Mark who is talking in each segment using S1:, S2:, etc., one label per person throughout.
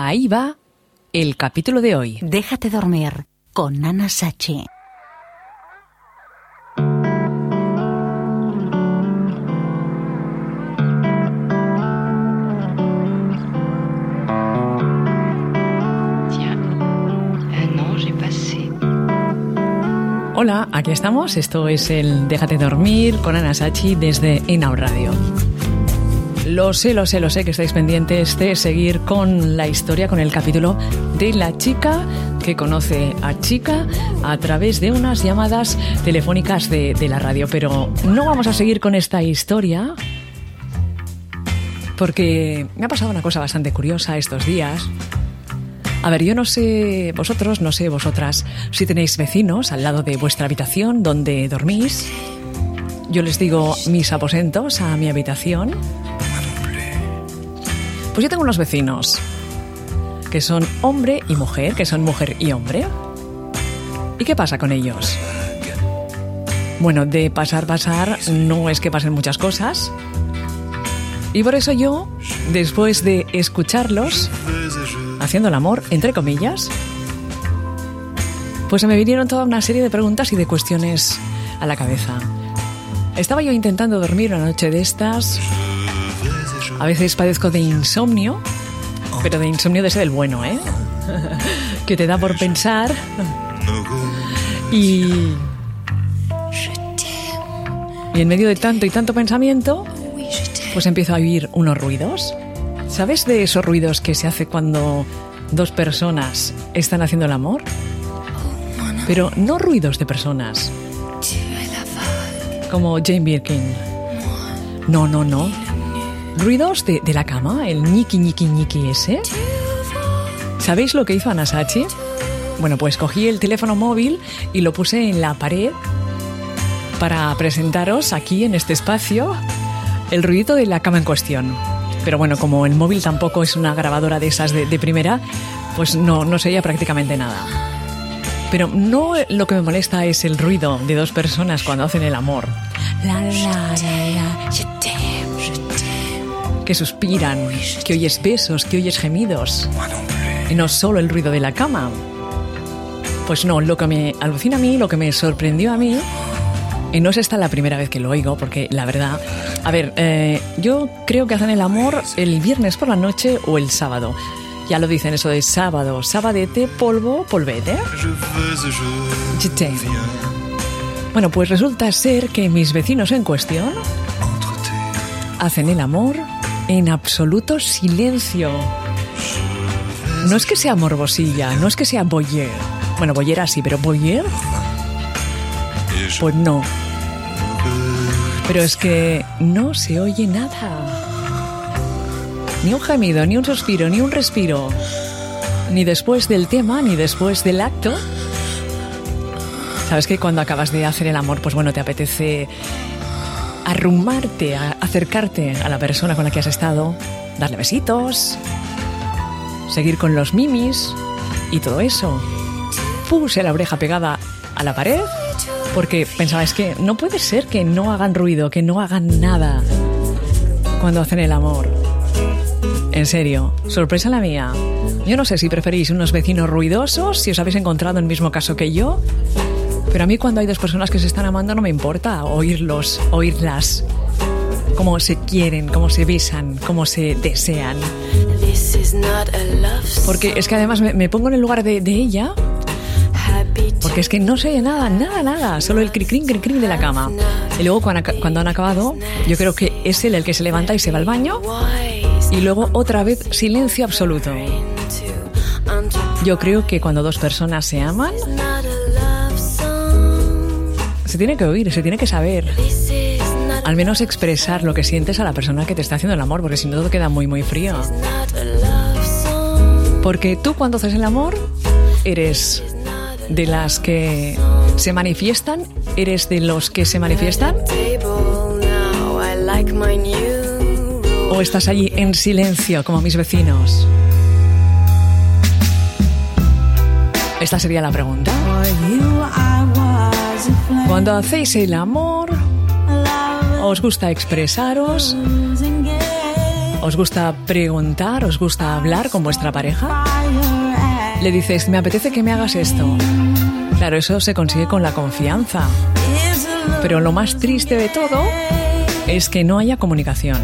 S1: Ahí va el capítulo de hoy.
S2: Déjate dormir con Nana Sachi.
S1: Hola, aquí estamos. Esto es el Déjate dormir con Ana Sachi desde Inau Radio. Lo sé, lo sé, lo sé que estáis pendientes de seguir con la historia, con el capítulo de la chica que conoce a chica a través de unas llamadas telefónicas de, de la radio. Pero no vamos a seguir con esta historia porque me ha pasado una cosa bastante curiosa estos días. A ver, yo no sé vosotros, no sé vosotras, si tenéis vecinos al lado de vuestra habitación donde dormís. Yo les digo mis aposentos a mi habitación. Pues yo tengo unos vecinos que son hombre y mujer, que son mujer y hombre. ¿Y qué pasa con ellos? Bueno, de pasar, pasar, no es que pasen muchas cosas. Y por eso yo, después de escucharlos, haciendo el amor, entre comillas, pues se me vinieron toda una serie de preguntas y de cuestiones a la cabeza. Estaba yo intentando dormir una noche de estas. A veces padezco de insomnio, pero de insomnio de ese del bueno, ¿eh? que te da por pensar. Y. Y en medio de tanto y tanto pensamiento, pues empiezo a oír unos ruidos. ¿Sabes de esos ruidos que se hace cuando dos personas están haciendo el amor? Pero no ruidos de personas. Como Jane Birkin. No, no, no. Ruidos de, de la cama, el ñiqui, ñiqui, ñiqui ese. ¿Sabéis lo que hizo Anasachi? Bueno, pues cogí el teléfono móvil y lo puse en la pared para presentaros aquí en este espacio el ruido de la cama en cuestión. Pero bueno, como el móvil tampoco es una grabadora de esas de, de primera, pues no, no se oía prácticamente nada. Pero no lo que me molesta es el ruido de dos personas cuando hacen el amor. La, la, la. Que suspiran, que oyes besos, que oyes gemidos. Y no solo el ruido de la cama. Pues no, lo que me alucina a mí, lo que me sorprendió a mí, y no es esta la primera vez que lo oigo, porque la verdad, a ver, eh, yo creo que hacen el amor el viernes por la noche o el sábado. Ya lo dicen eso de sábado, sabadete, polvo, polvete. Bueno, pues resulta ser que mis vecinos en cuestión hacen el amor en absoluto silencio. No es que sea morbosilla, no es que sea boyer. Bueno, boyer así, pero boyer. Pues no. Pero es que no se oye nada. Ni un gemido, ni un suspiro, ni un respiro. Ni después del tema, ni después del acto. Sabes que cuando acabas de hacer el amor, pues bueno, te apetece arrumarte, acercarte a la persona con la que has estado, darle besitos, seguir con los mimis y todo eso. Puse la oreja pegada a la pared porque pensaba, es que no puede ser que no hagan ruido, que no hagan nada cuando hacen el amor. En serio, sorpresa la mía. Yo no sé si preferís unos vecinos ruidosos, si os habéis encontrado en el mismo caso que yo, pero a mí cuando hay dos personas que se están amando no me importa oírlos, oírlas, cómo se quieren, cómo se besan, cómo se desean. Porque es que además me, me pongo en el lugar de, de ella porque es que no se oye nada, nada, nada, solo el cricrín, cricrín de la cama. Y luego cuando, cuando, han acabado, yo creo que es él el que se levanta y se va al baño. Y luego otra vez silencio absoluto. Yo creo que cuando dos personas se aman, se tiene que oír, se tiene que saber. Al menos expresar lo que sientes a la persona que te está haciendo el amor, porque si no todo queda muy, muy frío. Porque tú cuando haces el amor, eres de las que se manifiestan? ¿Eres de los que se manifiestan? ¿O estás allí en silencio como mis vecinos? Esta sería la pregunta. Cuando hacéis el amor, ¿os gusta expresaros? ¿Os gusta preguntar? ¿Os gusta hablar con vuestra pareja? Le dices, me apetece que me hagas esto. Claro, eso se consigue con la confianza. Pero lo más triste de todo es que no haya comunicación.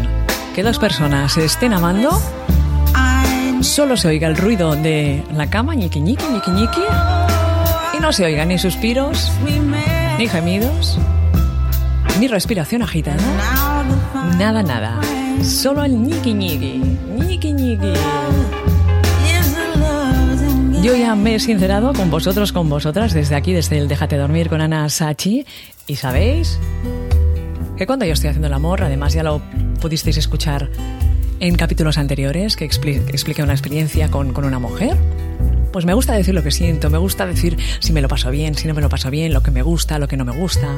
S1: Que dos personas se estén amando, solo se oiga el ruido de la cama, ñiqui ñiqui, ñiqui ñiqui, y no se oigan ni suspiros, ni gemidos, ni respiración agitada. Nada, nada. Solo el ñiqui ñiqui, ñiqui ñiqui. Yo ya me he sincerado con vosotros, con vosotras, desde aquí, desde el Déjate dormir con Ana Sachi. Y sabéis que cuando yo estoy haciendo el amor, además ya lo pudisteis escuchar en capítulos anteriores, que expliqué una experiencia con, con una mujer, pues me gusta decir lo que siento, me gusta decir si me lo paso bien, si no me lo paso bien, lo que me gusta, lo que no me gusta.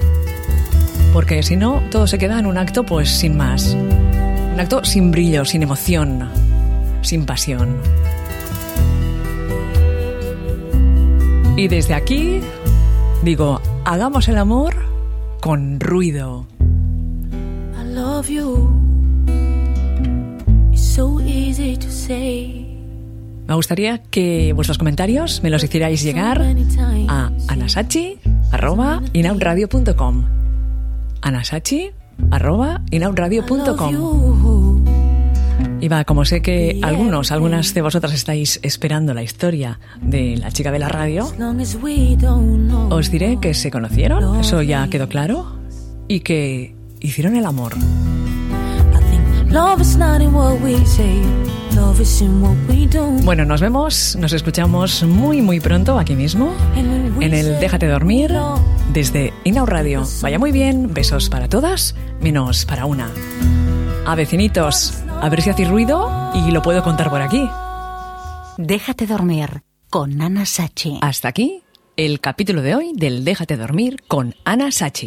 S1: Porque si no, todo se queda en un acto pues sin más. Un acto sin brillo, sin emoción, sin pasión. Y desde aquí digo, hagamos el amor con ruido.
S3: I love you. It's so easy to say.
S1: Me gustaría que vuestros comentarios me los hicierais llegar a anasachi.inaudradio.com anasachi.inaudradio.com Y va, como sé que algunos, algunas de vosotras estáis esperando la historia de la chica de la radio, os diré que se conocieron, eso ya quedó claro, y que hicieron el amor. Bueno, nos vemos, nos escuchamos muy muy pronto aquí mismo en el Déjate dormir desde Inau Radio. Vaya muy bien, besos para todas, menos para una. A vecinitos, a ver si hacéis ruido y lo puedo contar por aquí.
S2: Déjate dormir con Ana Sachi.
S1: Hasta aquí el capítulo de hoy del Déjate dormir con Ana Sachi.